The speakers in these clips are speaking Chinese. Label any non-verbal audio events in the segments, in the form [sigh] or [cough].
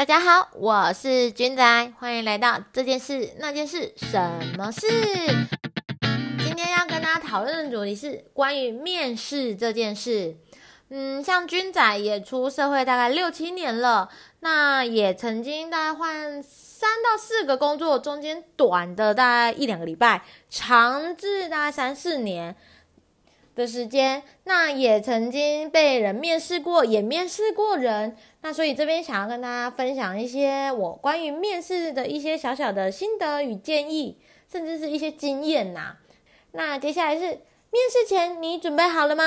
大家好，我是君仔，欢迎来到这件事那件事什么事？今天要跟大家讨论的主题是关于面试这件事。嗯，像君仔也出社会大概六七年了，那也曾经大概换三到四个工作，中间短的大概一两个礼拜，长至大概三四年。的时间，那也曾经被人面试过，也面试过人，那所以这边想要跟大家分享一些我关于面试的一些小小的心得与建议，甚至是一些经验呐。那接下来是面试前，你准备好了吗？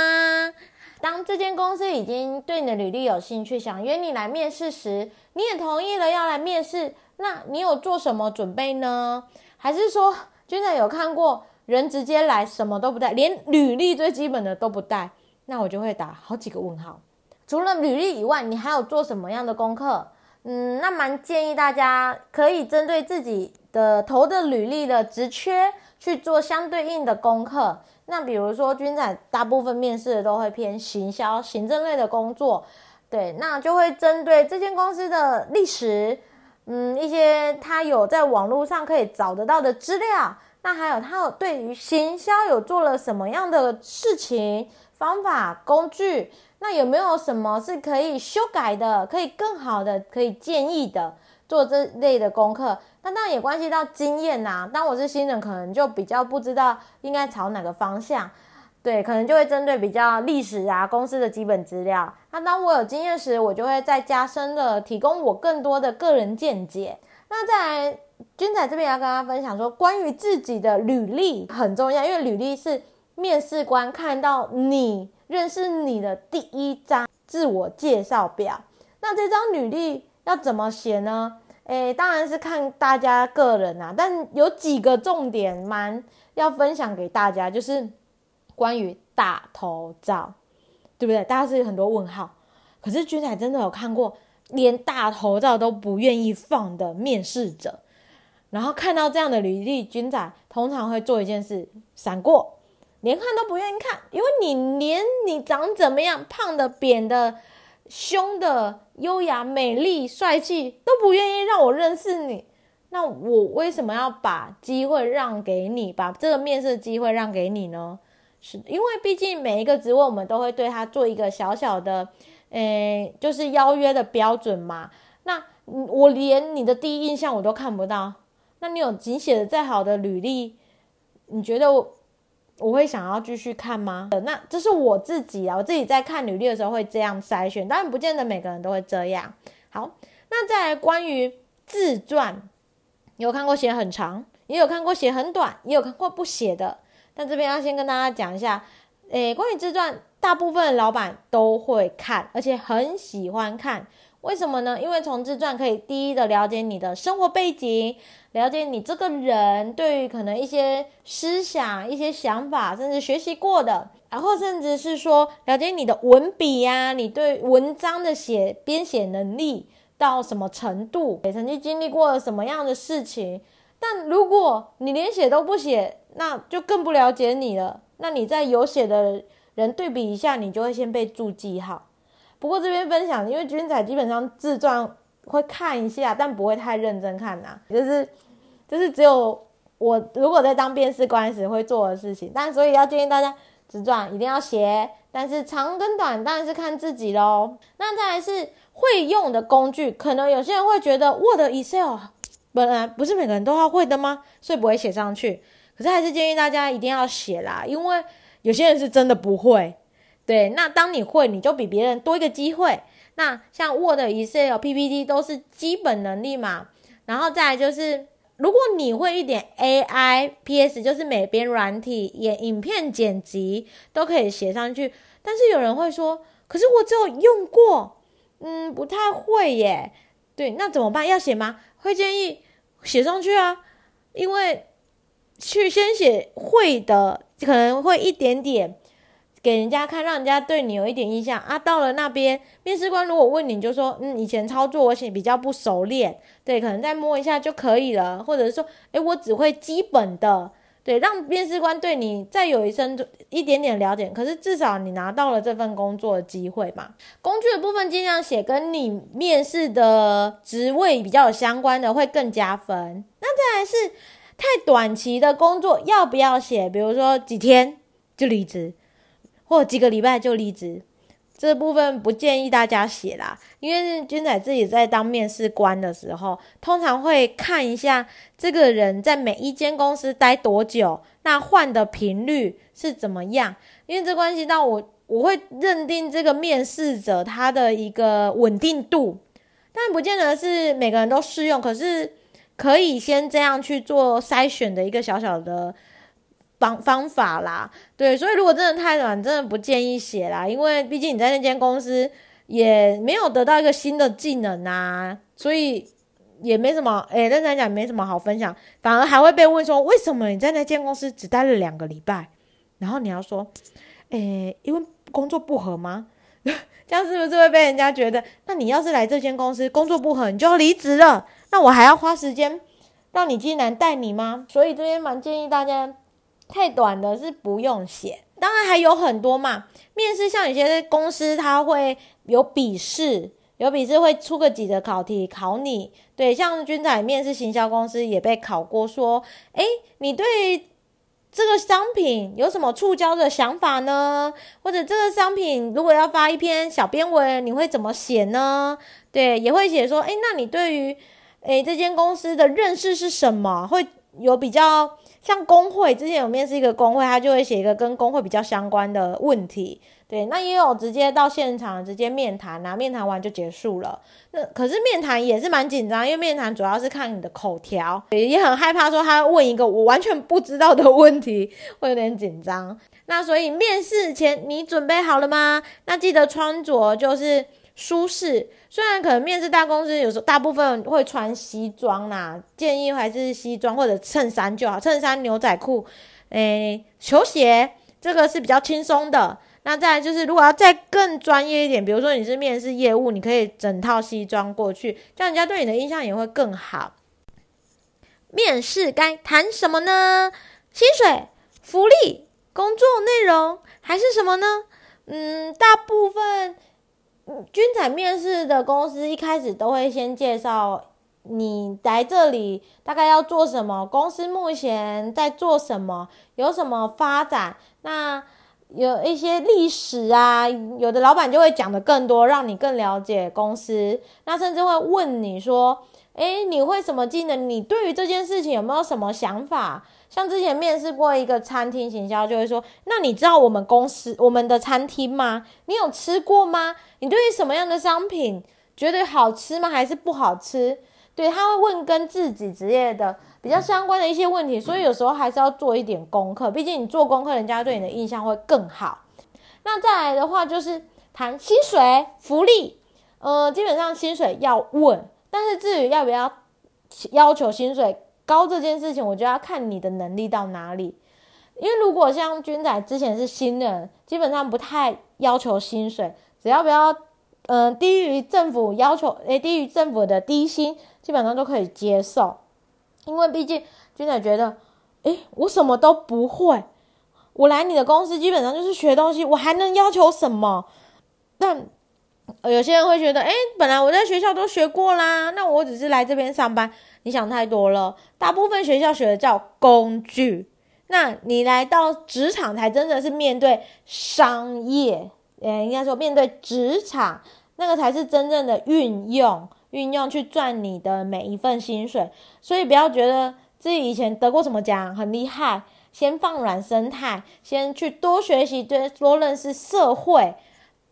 当这间公司已经对你的履历有兴趣，想约你来面试时，你也同意了要来面试，那你有做什么准备呢？还是说，君仔有看过？人直接来，什么都不带，连履历最基本的都不带，那我就会打好几个问号。除了履历以外，你还有做什么样的功课？嗯，那蛮建议大家可以针对自己的投的履历的职缺去做相对应的功课。那比如说，军仔大部分面试都会偏行销、行政类的工作，对，那就会针对这间公司的历史，嗯，一些他有在网络上可以找得到的资料。那还有，他有对于行销有做了什么样的事情、方法、工具？那有没有什么是可以修改的、可以更好的、可以建议的？做这类的功课，那当然也关系到经验呐。当我是新人，可能就比较不知道应该朝哪个方向，对，可能就会针对比较历史啊、公司的基本资料。那当我有经验时，我就会再加深的提供我更多的个人见解。那再来。君仔这边要跟大家分享说，关于自己的履历很重要，因为履历是面试官看到你认识你的第一张自我介绍表。那这张履历要怎么写呢？诶，当然是看大家个人啊，但有几个重点蛮要分享给大家，就是关于大头照，对不对？大家是有很多问号，可是君仔真的有看过连大头照都不愿意放的面试者。然后看到这样的履历，军仔通常会做一件事，闪过，连看都不愿意看，因为你连你长怎么样，胖的、扁的、凶的、优雅、美丽、帅气都不愿意让我认识你，那我为什么要把机会让给你，把这个面试机会让给你呢？是因为毕竟每一个职位我们都会对他做一个小小的，诶，就是邀约的标准嘛。那我连你的第一印象我都看不到。那你有仅写的再好的履历，你觉得我会想要继续看吗？那这是我自己啊，我自己在看履历的时候会这样筛选，当然不见得每个人都会这样。好，那再来关于自传，有看过写很长，也有看过写很短，也有看过不写的。但这边要先跟大家讲一下，诶，关于自传，大部分老板都会看，而且很喜欢看。为什么呢？因为从自传可以第一的了解你的生活背景。了解你这个人对于可能一些思想、一些想法，甚至学习过的，然后甚至是说了解你的文笔呀，你对文章的写编写能力到什么程度，也曾经经历过什么样的事情。但如果你连写都不写，那就更不了解你了。那你在有写的人对比一下，你就会先被注记号。不过这边分享，因为君仔基本上自传。会看一下，但不会太认真看呐。就是，就是只有我如果在当面试官时会做的事情。但所以要建议大家，自传一定要写，但是长跟短当然是看自己喽。那再来是会用的工具，可能有些人会觉得 Word、Excel 本来不是每个人都要会的吗？所以不会写上去。可是还是建议大家一定要写啦，因为有些人是真的不会。对，那当你会，你就比别人多一个机会。那像 Word、Excel、PPT 都是基本能力嘛，然后再来就是，如果你会一点 AI、PS，就是美编软体、演影片剪辑都可以写上去。但是有人会说，可是我只有用过，嗯，不太会耶。对，那怎么办？要写吗？会建议写上去啊，因为去先写会的，可能会一点点。给人家看，让人家对你有一点印象啊。到了那边，面试官如果问你，就说：“嗯，以前操作我写比较不熟练，对，可能再摸一下就可以了。”或者说：“诶，我只会基本的对，让面试官对你再有一深一点点了解。可是至少你拿到了这份工作的机会嘛。工具的部分尽量写跟你面试的职位比较有相关的，会更加分。那再来是太短期的工作要不要写？比如说几天就离职，或几个礼拜就离职。这部分不建议大家写啦，因为君仔自己在当面试官的时候，通常会看一下这个人在每一间公司待多久，那换的频率是怎么样，因为这关系到我，我会认定这个面试者他的一个稳定度，但不见得是每个人都适用，可是可以先这样去做筛选的一个小小的。方方法啦，对，所以如果真的太短，真的不建议写啦，因为毕竟你在那间公司也没有得到一个新的技能啊，所以也没什么，诶，认真讲没什么好分享，反而还会被问说为什么你在那间公司只待了两个礼拜，然后你要说，诶，因为工作不合吗？[laughs] 这样是不是会被人家觉得，那你要是来这间公司工作不合，你就要离职了，那我还要花时间让你进来带你吗？所以这边蛮建议大家。太短的是不用写，当然还有很多嘛。面试像有些公司，它会有笔试，有笔试会出个几个考题考你。对，像君仔面试行销公司也被考过，说，诶，你对这个商品有什么触礁的想法呢？或者这个商品如果要发一篇小编文，你会怎么写呢？对，也会写说，诶，那你对于诶这间公司的认识是什么？会有比较。像工会之前有面试一个工会，他就会写一个跟工会比较相关的问题。对，那也有直接到现场直接面谈啊，面谈完就结束了。那可是面谈也是蛮紧张，因为面谈主要是看你的口条，也很害怕说他问一个我完全不知道的问题，会有点紧张。那所以面试前你准备好了吗？那记得穿着就是。舒适，虽然可能面试大公司，有时候大部分会穿西装啦，建议还是西装或者衬衫就好，衬衫、牛仔裤，诶，球鞋，这个是比较轻松的。那再就是，如果要再更专业一点，比如说你是面试业务，你可以整套西装过去，这样人家对你的印象也会更好。面试该谈什么呢？薪水、福利、工作内容还是什么呢？嗯，大部分。军产面试的公司一开始都会先介绍你来这里大概要做什么，公司目前在做什么，有什么发展，那有一些历史啊，有的老板就会讲的更多，让你更了解公司。那甚至会问你说，诶，你会什么技能？你对于这件事情有没有什么想法？像之前面试过一个餐厅行销，就会说：“那你知道我们公司我们的餐厅吗？你有吃过吗？你对于什么样的商品觉得好吃吗？还是不好吃？”对他会问跟自己职业的比较相关的一些问题，所以有时候还是要做一点功课。毕竟你做功课，人家对你的印象会更好。那再来的话就是谈薪水福利，呃，基本上薪水要问，但是至于要不要要求薪水。高这件事情，我就要看你的能力到哪里。因为如果像军仔之前是新人，基本上不太要求薪水，只要不要，嗯，低于政府要求，诶，低于政府的低薪，基本上都可以接受。因为毕竟军仔觉得，诶，我什么都不会，我来你的公司基本上就是学东西，我还能要求什么？但有些人会觉得，诶，本来我在学校都学过啦，那我只是来这边上班。你想太多了，大部分学校学的叫工具，那你来到职场才真的是面对商业，呃，应该说面对职场，那个才是真正的运用，运用去赚你的每一份薪水。所以不要觉得自己以前得过什么奖很厉害，先放软生态，先去多学习，多多认识社会，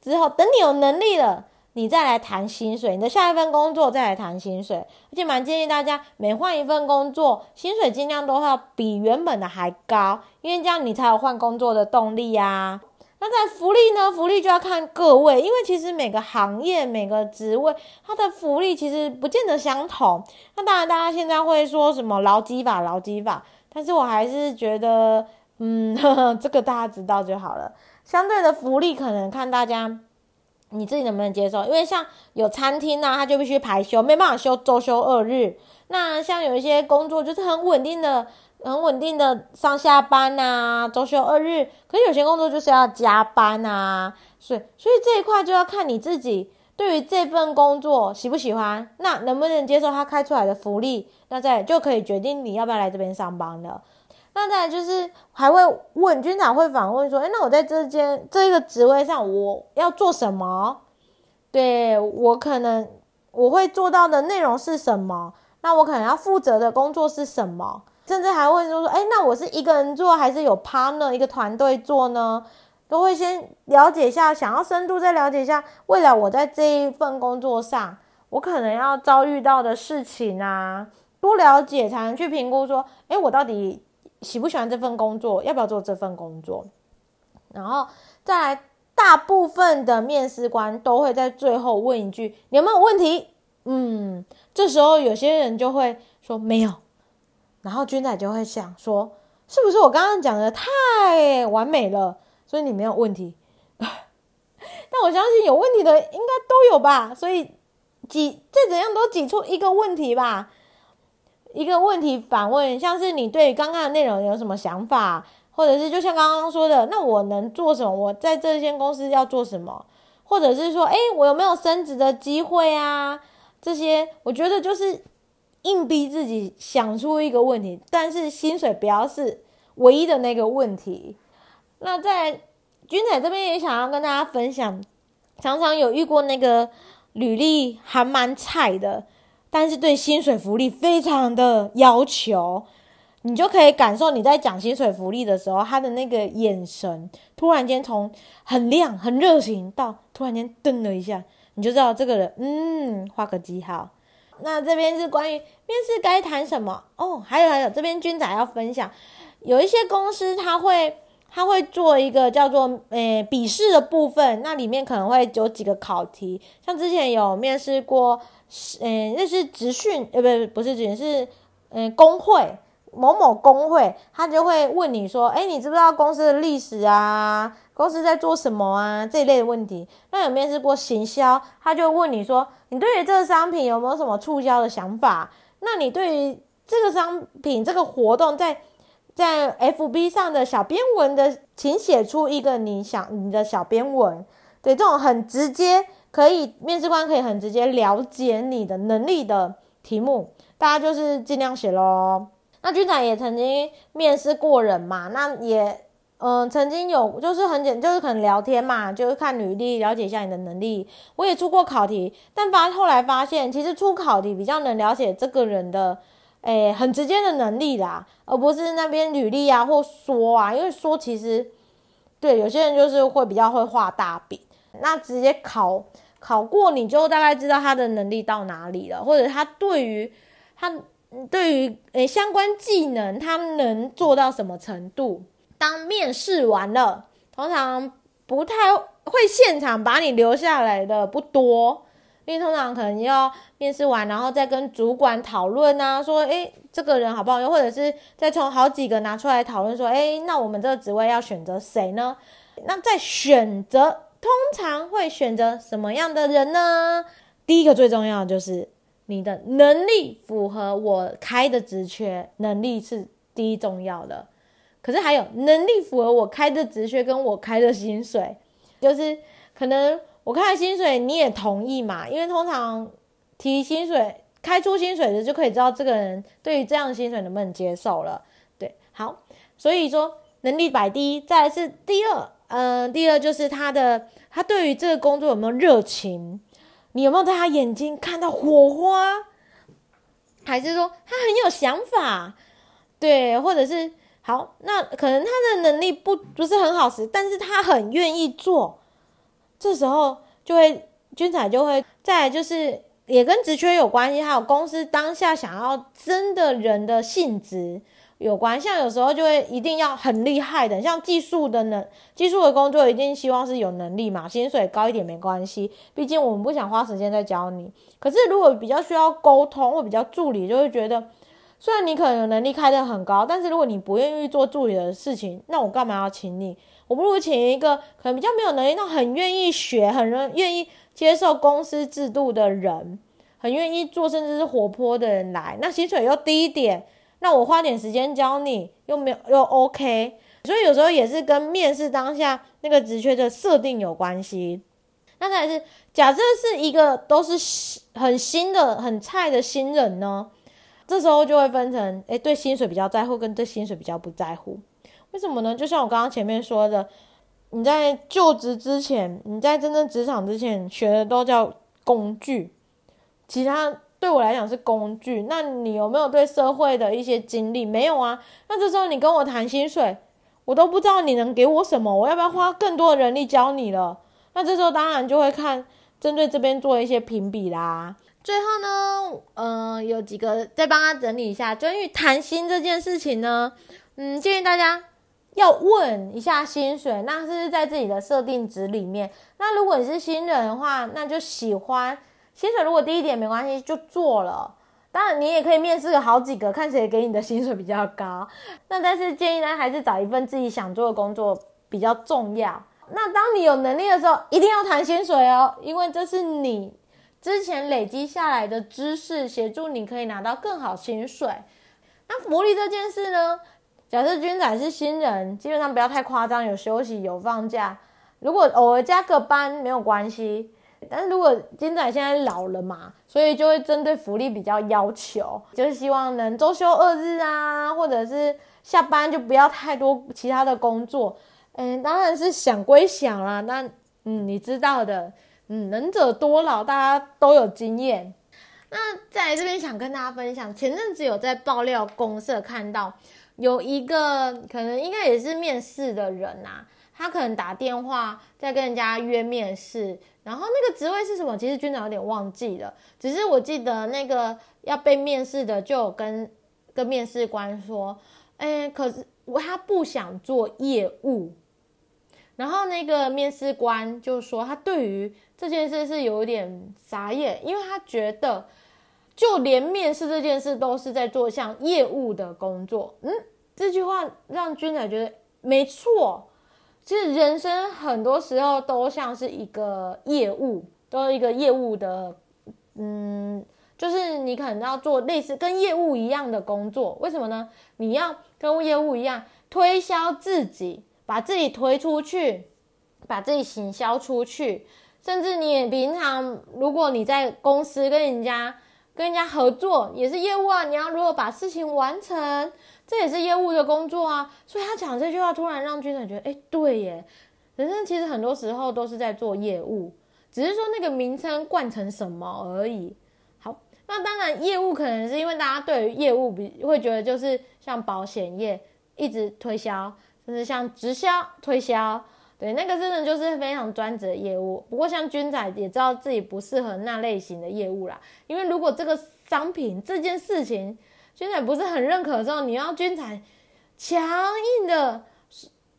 之后等你有能力了。你再来谈薪水，你的下一份工作再来谈薪水，而且蛮建议大家每换一份工作，薪水尽量都要比原本的还高，因为这样你才有换工作的动力呀。那在福利呢？福利就要看各位，因为其实每个行业、每个职位，它的福利其实不见得相同。那当然，大家现在会说什么劳基法、劳基法，但是我还是觉得，嗯，呵 [laughs] 呵这个大家知道就好了。相对的福利，可能看大家。你自己能不能接受？因为像有餐厅啊，他就必须排休，没办法休周休二日。那像有一些工作就是很稳定的，很稳定的上下班呐，周休二日。可是有些工作就是要加班啊，所以所以这一块就要看你自己对于这份工作喜不喜欢，那能不能接受他开出来的福利，那再就可以决定你要不要来这边上班了。那再就是还会问军长会反问说：“哎，那我在这间这个职位上，我要做什么？对我可能我会做到的内容是什么？那我可能要负责的工作是什么？甚至还会说说：哎，那我是一个人做还是有 partner 一个团队做呢？都会先了解一下，想要深度再了解一下，未来我在这一份工作上，我可能要遭遇到的事情啊，多了解才能去评估说：哎，我到底。”喜不喜欢这份工作？要不要做这份工作？然后再来，大部分的面试官都会在最后问一句：“你有没有问题？”嗯，这时候有些人就会说没有，然后军仔就会想说：“是不是我刚刚讲的太完美了，所以你没有问题？” [laughs] 但我相信有问题的应该都有吧，所以挤再怎样都挤出一个问题吧。一个问题反问，像是你对刚刚的内容有什么想法，或者是就像刚刚说的，那我能做什么？我在这间公司要做什么？或者是说，诶，我有没有升职的机会啊？这些我觉得就是硬逼自己想出一个问题，但是薪水不要是唯一的那个问题。那在君仔这边也想要跟大家分享，常常有遇过那个履历还蛮菜的。但是对薪水福利非常的要求，你就可以感受你在讲薪水福利的时候，他的那个眼神突然间从很亮很热情到突然间瞪了一下，你就知道这个人嗯画个记号。那这边是关于面试该谈什么哦，还有还有这边军仔要分享，有一些公司他会他会做一个叫做诶笔试的部分，那里面可能会有几个考题，像之前有面试过。嗯，那是职训，呃，不，不是职训，是嗯，工会某某工会，他就会问你说，哎，你知不知道公司的历史啊？公司在做什么啊？这一类的问题。那有面试过行销，他就问你说，你对于这个商品有没有什么促销的想法？那你对于这个商品这个活动，在在 FB 上的小编文的，请写出一个你想你的小编文，对，这种很直接。可以，面试官可以很直接了解你的能力的题目，大家就是尽量写咯。那军长也曾经面试过人嘛，那也嗯曾经有就是很简，就是可能聊天嘛，就是看履历了解一下你的能力。我也出过考题，但发后来发现，其实出考题比较能了解这个人的诶很直接的能力啦，而不是那边履历啊或说啊，因为说其实对有些人就是会比较会画大饼。那直接考考过，你就大概知道他的能力到哪里了，或者他对于他对于诶相关技能，他能做到什么程度？当面试完了，通常不太会现场把你留下来的不多，因为通常可能要面试完，然后再跟主管讨论啊，说诶这个人好不好用，或者是再从好几个拿出来讨论，说诶那我们这个职位要选择谁呢？那在选择。通常会选择什么样的人呢？第一个最重要的就是你的能力符合我开的职缺，能力是第一重要的。可是还有能力符合我开的职缺跟我开的薪水，就是可能我开的薪水你也同意嘛？因为通常提薪水、开出薪水的就可以知道这个人对于这样的薪水能不能接受了。对，好，所以说能力摆第一，再来是第二。嗯，第二就是他的，他对于这个工作有没有热情？你有没有在他眼睛看到火花？还是说他很有想法？对，或者是好，那可能他的能力不不是很好使，但是他很愿意做。这时候就会军彩就会再就是也跟职缺有关系，还有公司当下想要真的人的性质。有关，像有时候就会一定要很厉害的，像技术的能，技术的工作一定希望是有能力嘛，薪水高一点没关系，毕竟我们不想花时间在教你。可是如果比较需要沟通或比较助理，就会觉得，虽然你可能有能力开得很高，但是如果你不愿意做助理的事情，那我干嘛要请你？我不如请一个可能比较没有能力，但很愿意学，很愿意接受公司制度的人，很愿意做，甚至是活泼的人来，那薪水又低一点。那我花点时间教你，又没有又 OK，所以有时候也是跟面试当下那个职缺的设定有关系。那再是假设是一个都是很新的、很菜的新人呢，这时候就会分成，诶，对薪水比较在乎，跟对薪水比较不在乎。为什么呢？就像我刚刚前面说的，你在就职之前，你在真正职场之前学的都叫工具，其他对我来讲是工具。那你有没有对社会的一些经历？没有啊。那这时候你跟我谈薪水，我都不知道你能给我什么，我要不要花更多的人力教你了？那这时候当然就会看针对这边做一些评比啦。最后呢，呃，有几个再帮他整理一下，就因为谈薪这件事情呢，嗯，建议大家要问一下薪水，那是在自己的设定值里面。那如果你是新人的话，那就喜欢薪水如果低一点没关系，就做了。当然你也可以面试好几个，看谁给你的薪水比较高。那但是建议呢，还是找一份自己想做的工作比较重要。那当你有能力的时候，一定要谈薪水哦，因为这是你之前累积下来的知识，协助你可以拿到更好薪水。那福利这件事呢？假设军仔是新人，基本上不要太夸张，有休息有放假，如果偶尔加个班没有关系。但是如果金仔现在老了嘛，所以就会针对福利比较要求，就是希望能周休二日啊，或者是下班就不要太多其他的工作。嗯，当然是想归想啦，那嗯，你知道的，嗯，能者多劳，大家都有经验。那在这边想跟大家分享，前阵子有在爆料公社看到有一个可能应该也是面试的人呐，他可能打电话在跟人家约面试，然后那个职位是什么？其实军长有点忘记了，只是我记得那个要被面试的就跟跟面试官说，哎，可是我他不想做业务。然后那个面试官就说，他对于这件事是有点傻眼，因为他觉得就连面试这件事都是在做像业务的工作。嗯，这句话让君仔觉得没错。其实人生很多时候都像是一个业务，都是一个业务的，嗯，就是你可能要做类似跟业务一样的工作。为什么呢？你要跟业务一样推销自己。把自己推出去，把自己行销出去，甚至你也平常，如果你在公司跟人家跟人家合作，也是业务啊。你要如何把事情完成，这也是业务的工作啊。所以他讲这句话，突然让军长觉得，哎，对耶，人生其实很多时候都是在做业务，只是说那个名称冠成什么而已。好，那当然业务可能是因为大家对于业务比会觉得就是像保险业一直推销。甚至像直销、推销，对，那个真的就是非常专职的业务。不过像军仔也知道自己不适合那类型的业务啦，因为如果这个商品这件事情军仔不是很认可的时候，你要军仔强硬的，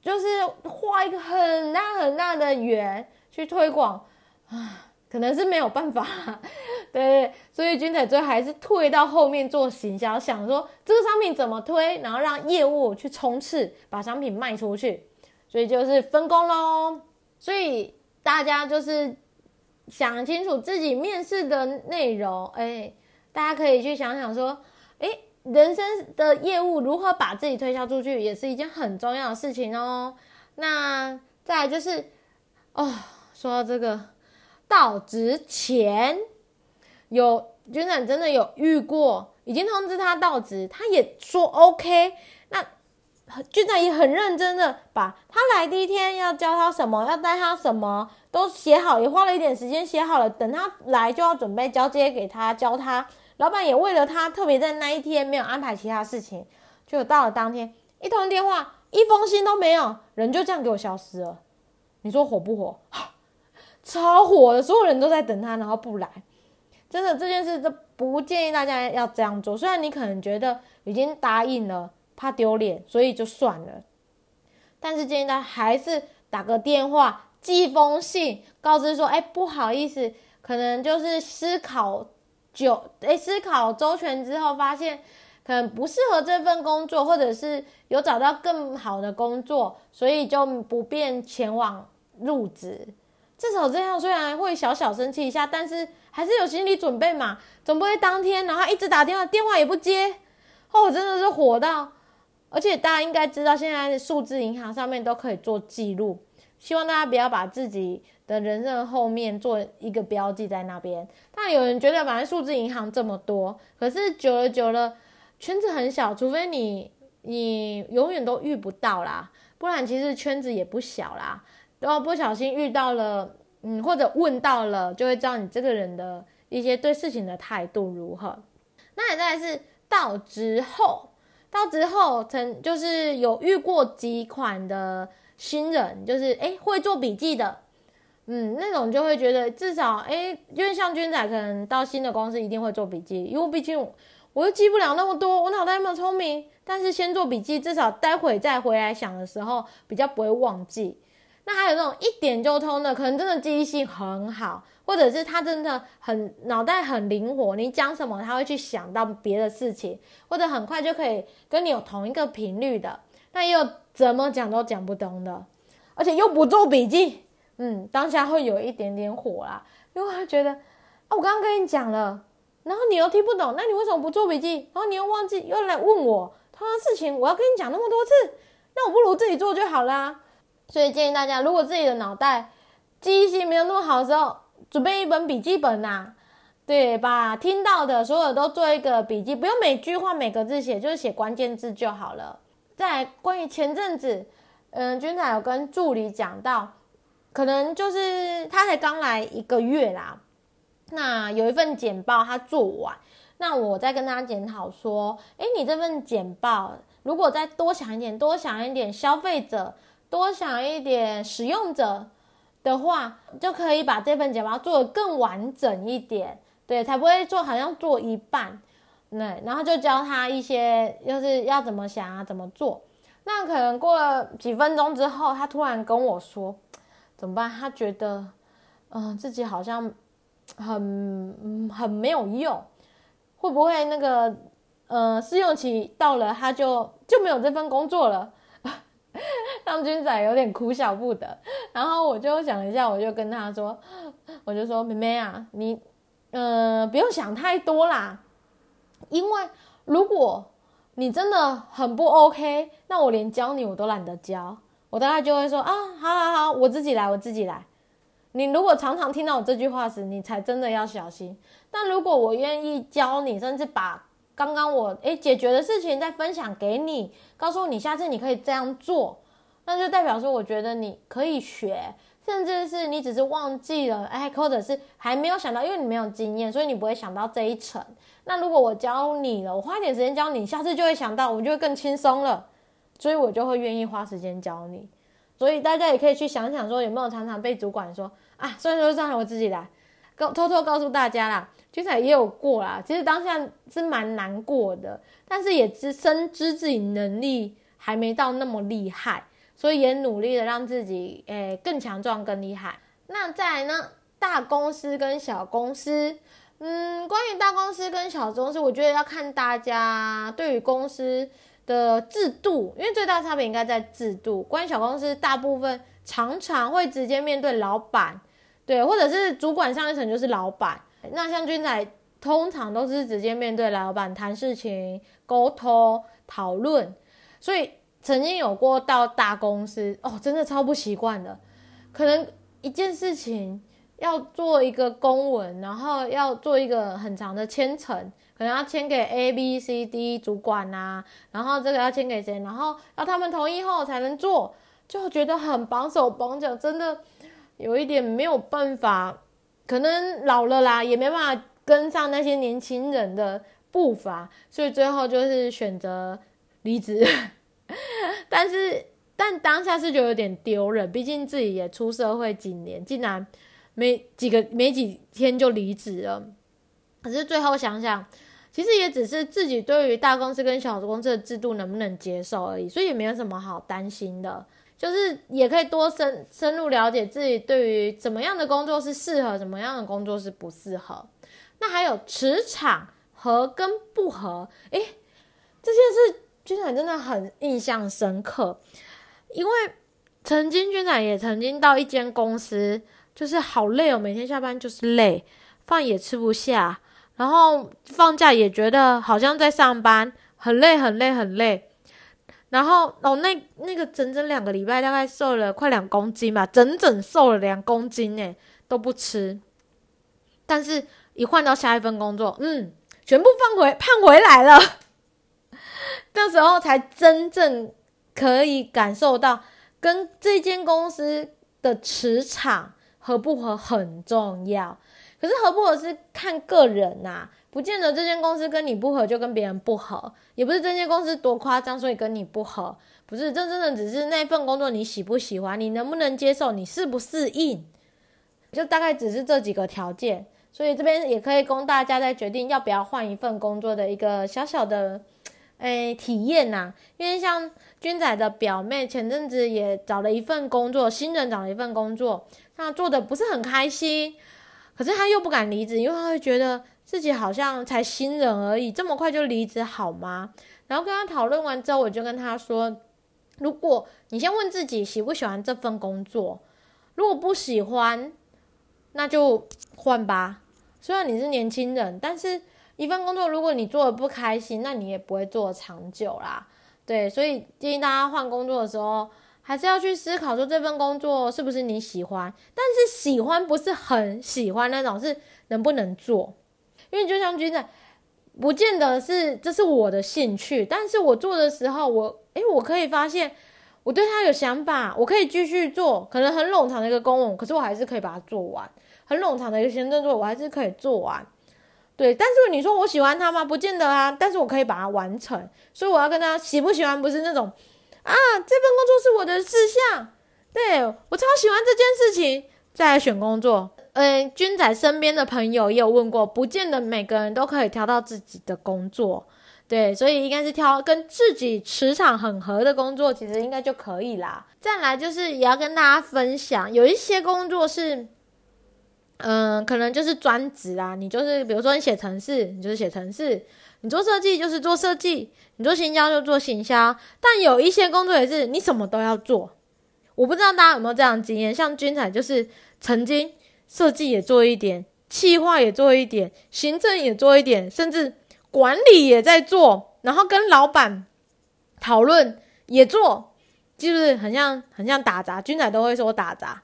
就是画一个很大很大的圆去推广啊。可能是没有办法，[laughs] 对，所以军仔最后还是退到后面做行销，想说这个商品怎么推，然后让业务去冲刺，把商品卖出去，所以就是分工喽。所以大家就是想清楚自己面试的内容，哎，大家可以去想想说，哎，人生的业务如何把自己推销出去，也是一件很重要的事情哦。那再就是，哦，说到这个。到职前有军长真的有遇过，已经通知他到职，他也说 OK。那军长也很认真的把他来第一天要教他什么，要带他什么都写好，也花了一点时间写好了。等他来就要准备交接给他教他。老板也为了他特别在那一天没有安排其他事情，就到了当天一通电话，一封信都没有，人就这样给我消失了。你说火不火？超火的，所有人都在等他，然后不来。真的这件事，都不建议大家要这样做。虽然你可能觉得已经答应了，怕丢脸，所以就算了。但是建议他还是打个电话，寄封信，告知说：“哎，不好意思，可能就是思考久，哎，思考周全之后，发现可能不适合这份工作，或者是有找到更好的工作，所以就不便前往入职。”至少这样，虽然会小小生气一下，但是还是有心理准备嘛。总不会当天然后一直打电话，电话也不接哦，真的是火到，而且大家应该知道，现在数字银行上面都可以做记录。希望大家不要把自己的人生后面做一个标记在那边。但有人觉得，反正数字银行这么多，可是久了久了，圈子很小，除非你你永远都遇不到啦，不然其实圈子也不小啦。然后不小心遇到了，嗯，或者问到了，就会知道你这个人的一些对事情的态度如何。那也再是。到之后，到之后曾就是有遇过几款的新人，就是哎会做笔记的，嗯，那种就会觉得至少哎，因为像君仔可能到新的公司一定会做笔记，因为毕竟我又记不了那么多，我脑袋那么聪明，但是先做笔记，至少待会再回来想的时候比较不会忘记。那还有那种一点就通的，可能真的记忆性很好。或者是他真的很脑袋很灵活，你讲什么他会去想到别的事情，或者很快就可以跟你有同一个频率的。那也有怎么讲都讲不通的，而且又不做笔记，嗯，当下会有一点点火啦，因为他觉得啊，我刚刚跟你讲了，然后你又听不懂，那你为什么不做笔记？然后你又忘记又来问我同样事情，我要跟你讲那么多次，那我不如自己做就好啦。所以建议大家，如果自己的脑袋记忆性没有那么好的时候，准备一本笔记本呐，对，把听到的所有都做一个笔记，不用每句话每个字写，就是写关键字就好了。在关于前阵子，嗯，君仔有跟助理讲到，可能就是他才刚来一个月啦，那有一份简报他做完，那我再跟他检讨说，哎，你这份简报如果再多想一点，多想一点消费者，多想一点使用者。的话，就可以把这份简报做得更完整一点，对，才不会做好像做一半，对，然后就教他一些，就是要怎么想啊，怎么做。那可能过了几分钟之后，他突然跟我说，怎么办？他觉得，嗯，自己好像很很没有用，会不会那个，呃，试用期到了，他就就没有这份工作了？让军仔有点哭笑不得，然后我就想一下，我就跟他说，我就说妹妹啊，你，呃，不用想太多啦，因为如果你真的很不 OK，那我连教你我都懒得教，我大概就会说啊，好好好，我自己来，我自己来。你如果常常听到我这句话时，你才真的要小心。但如果我愿意教你，甚至把刚刚我诶解决的事情再分享给你，告诉你下次你可以这样做。那就代表说，我觉得你可以学，甚至是你只是忘记了，哎，或者是还没有想到，因为你没有经验，所以你不会想到这一层。那如果我教你了，我花一点时间教你，下次就会想到，我就会更轻松了，所以我就会愿意花时间教你。所以大家也可以去想想，说有没有常常被主管说啊，虽然说上来我自己来，告偷偷告诉大家啦，其实也有过啦，其实当下是蛮难过的，但是也知深知自己能力还没到那么厉害。所以也努力的让自己诶更强壮、更厉害。那再来呢？大公司跟小公司，嗯，关于大公司跟小公司，我觉得要看大家对于公司的制度，因为最大差别应该在制度。关于小公司，大部分常常会直接面对老板，对，或者是主管上一层就是老板。那像君仔，通常都是直接面对老板谈事情、沟通、讨论，所以。曾经有过到大公司哦，真的超不习惯的。可能一件事情要做一个公文，然后要做一个很长的签呈，可能要签给 A、B、C、D 主管呐，然后这个要签给谁，然后要他们同意后才能做，就觉得很绑手绑脚，真的有一点没有办法。可能老了啦，也没办法跟上那些年轻人的步伐，所以最后就是选择离职。[laughs] 但是，但当下是就有点丢人，毕竟自己也出社会几年，竟然没几个没几天就离职了。可是最后想想，其实也只是自己对于大公司跟小公司的制度能不能接受而已，所以也没有什么好担心的。就是也可以多深深入了解自己对于怎么样的工作是适合，怎么样的工作是不适合。那还有磁场合跟不合，诶，这件事。军长真的很印象深刻，因为曾经军长也曾经到一间公司，就是好累哦，每天下班就是累，饭也吃不下，然后放假也觉得好像在上班，很累很累很累。然后哦，那那个整整两个礼拜，大概瘦了快两公斤吧，整整瘦了两公斤呢，都不吃。但是，一换到下一份工作，嗯，全部放回胖回来了。那时候才真正可以感受到，跟这间公司的磁场合不合很重要。可是合不合是看个人呐。不见得这间公司跟你不合就跟别人不合，也不是这间公司多夸张，所以跟你不合，不是，这真的只是那份工作你喜不喜欢，你能不能接受，你适不适应，就大概只是这几个条件。所以这边也可以供大家在决定要不要换一份工作的一个小小的诶体验呐。因为像君仔的表妹前阵子也找了一份工作，新人找了一份工作，那做的不是很开心，可是他又不敢离职，因为他会觉得。自己好像才新人而已，这么快就离职好吗？然后跟他讨论完之后，我就跟他说：“如果你先问自己喜不喜欢这份工作，如果不喜欢，那就换吧。虽然你是年轻人，但是一份工作如果你做的不开心，那你也不会做长久啦。对，所以建议大家换工作的时候，还是要去思考说这份工作是不是你喜欢。但是喜欢不是很喜欢那种，是能不能做。”因为就像君仔，不见得是这是我的兴趣，但是我做的时候，我诶，我可以发现我对他有想法，我可以继续做，可能很冗长的一个公文，可是我还是可以把它做完；很冗长的一个行政作，我还是可以做完。对，但是你说我喜欢他吗？不见得啊，但是我可以把它完成。所以我要跟他喜不喜欢，不是那种啊，这份工作是我的事项，对我超喜欢这件事情，再来选工作。嗯，君仔身边的朋友也有问过，不见得每个人都可以挑到自己的工作，对，所以应该是挑跟自己磁场很合的工作，其实应该就可以啦。再来就是也要跟大家分享，有一些工作是，嗯，可能就是专职啦，你就是比如说你写程式，你就是写程式；你做设计就是做设计；你做行销就做行销。但有一些工作也是你什么都要做，我不知道大家有没有这样经验，像君仔就是曾经。设计也做一点，企划也做一点，行政也做一点，甚至管理也在做，然后跟老板讨论也做，就是很像很像打杂，军仔都会说打杂。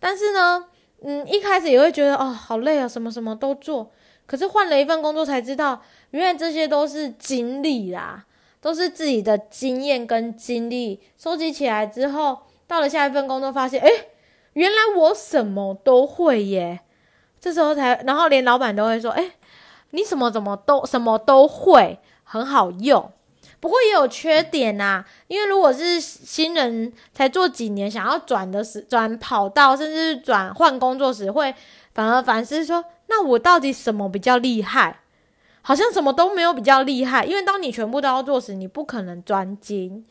但是呢，嗯，一开始也会觉得哦，好累啊，什么什么都做。可是换了一份工作才知道，原来这些都是经历啦，都是自己的经验跟经历收集起来之后，到了下一份工作发现，哎。原来我什么都会耶，这时候才，然后连老板都会说：“哎，你什么怎么都什么都会，很好用。”不过也有缺点呐，因为如果是新人才做几年，想要转的时转跑道，甚至转换工作时，会反而反思说：“那我到底什么比较厉害？好像什么都没有比较厉害。”因为当你全部都要做时，你不可能专精。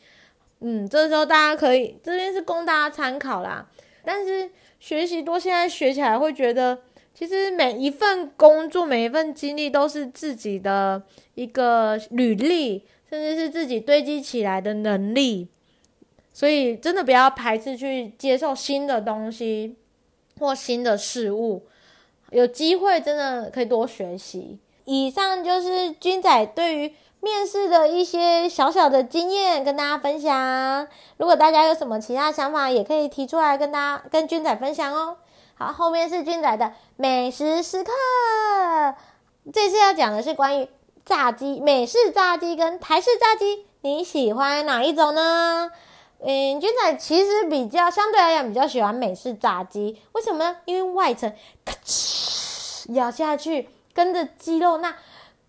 嗯，这时候大家可以这边是供大家参考啦。但是学习多，现在学起来会觉得，其实每一份工作、每一份经历都是自己的一个履历，甚至是自己堆积起来的能力。所以真的不要排斥去接受新的东西或新的事物，有机会真的可以多学习。以上就是君仔对于。面试的一些小小的经验跟大家分享，如果大家有什么其他想法，也可以提出来跟大家跟君仔分享哦。好，后面是君仔的美食时刻，这次要讲的是关于炸鸡，美式炸鸡跟台式炸鸡，你喜欢哪一种呢？嗯，君仔其实比较相对来讲比较喜欢美式炸鸡，为什么呢？因为外层咔哧咬下去，跟着鸡肉那。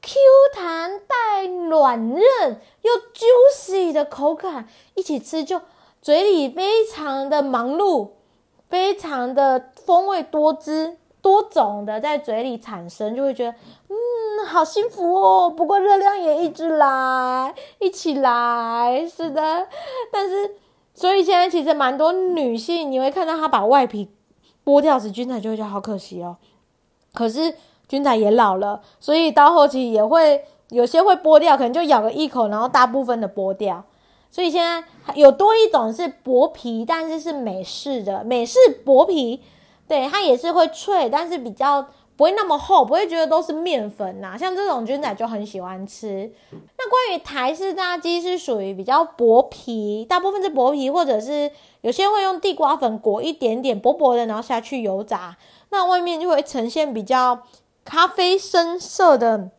Q 弹带软韧又 juicy 的口感，一起吃就嘴里非常的忙碌，非常的风味多汁多种的在嘴里产生，就会觉得嗯好幸福哦。不过热量也一直来，一起来，是的。但是所以现在其实蛮多女性，你会看到她把外皮剥掉时，君仔就会觉得好可惜哦。可是。君仔也老了，所以到后期也会有些会剥掉，可能就咬个一口，然后大部分的剥掉。所以现在有多一种是薄皮，但是是美式的美式薄皮，对它也是会脆，但是比较不会那么厚，不会觉得都是面粉呐。像这种君仔就很喜欢吃。那关于台式炸鸡是属于比较薄皮，大部分是薄皮，或者是有些会用地瓜粉裹一点点薄薄的，然后下去油炸，那外面就会呈现比较咖啡深色的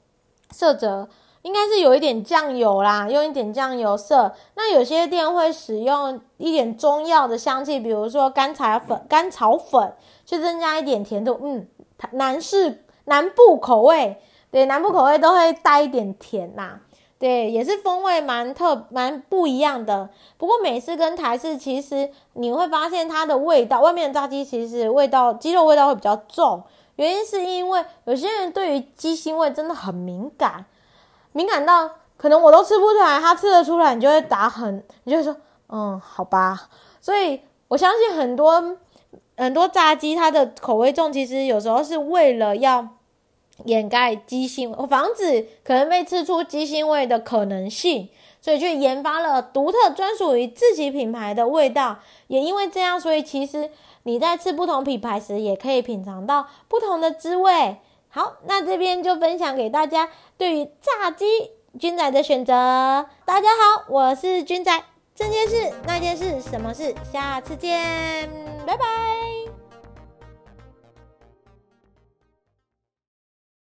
色泽。应该是有一点酱油啦，用一点酱油色。那有些店会使用一点中药的香气，比如说甘草粉、甘草粉，去增加一点甜度。嗯，南式南部口味，对，南部口味都会带一点甜呐。对，也是风味蛮特蛮不一样的。不过美式跟台式其实你会发现它的味道，外面的炸鸡其实味道鸡肉味道会比较重，原因是因为有些人对于鸡腥味真的很敏感。敏感到可能我都吃不出来，他吃得出来，你就会打很，你就会说，嗯，好吧。所以我相信很多很多炸鸡，它的口味重，其实有时候是为了要掩盖鸡腥，防止可能被吃出鸡腥味的可能性，所以去研发了独特专属于自己品牌的味道。也因为这样，所以其实你在吃不同品牌时，也可以品尝到不同的滋味。好，那这边就分享给大家对于炸鸡军仔的选择。大家好，我是军仔，这件事那件事什么事？下次见，拜拜。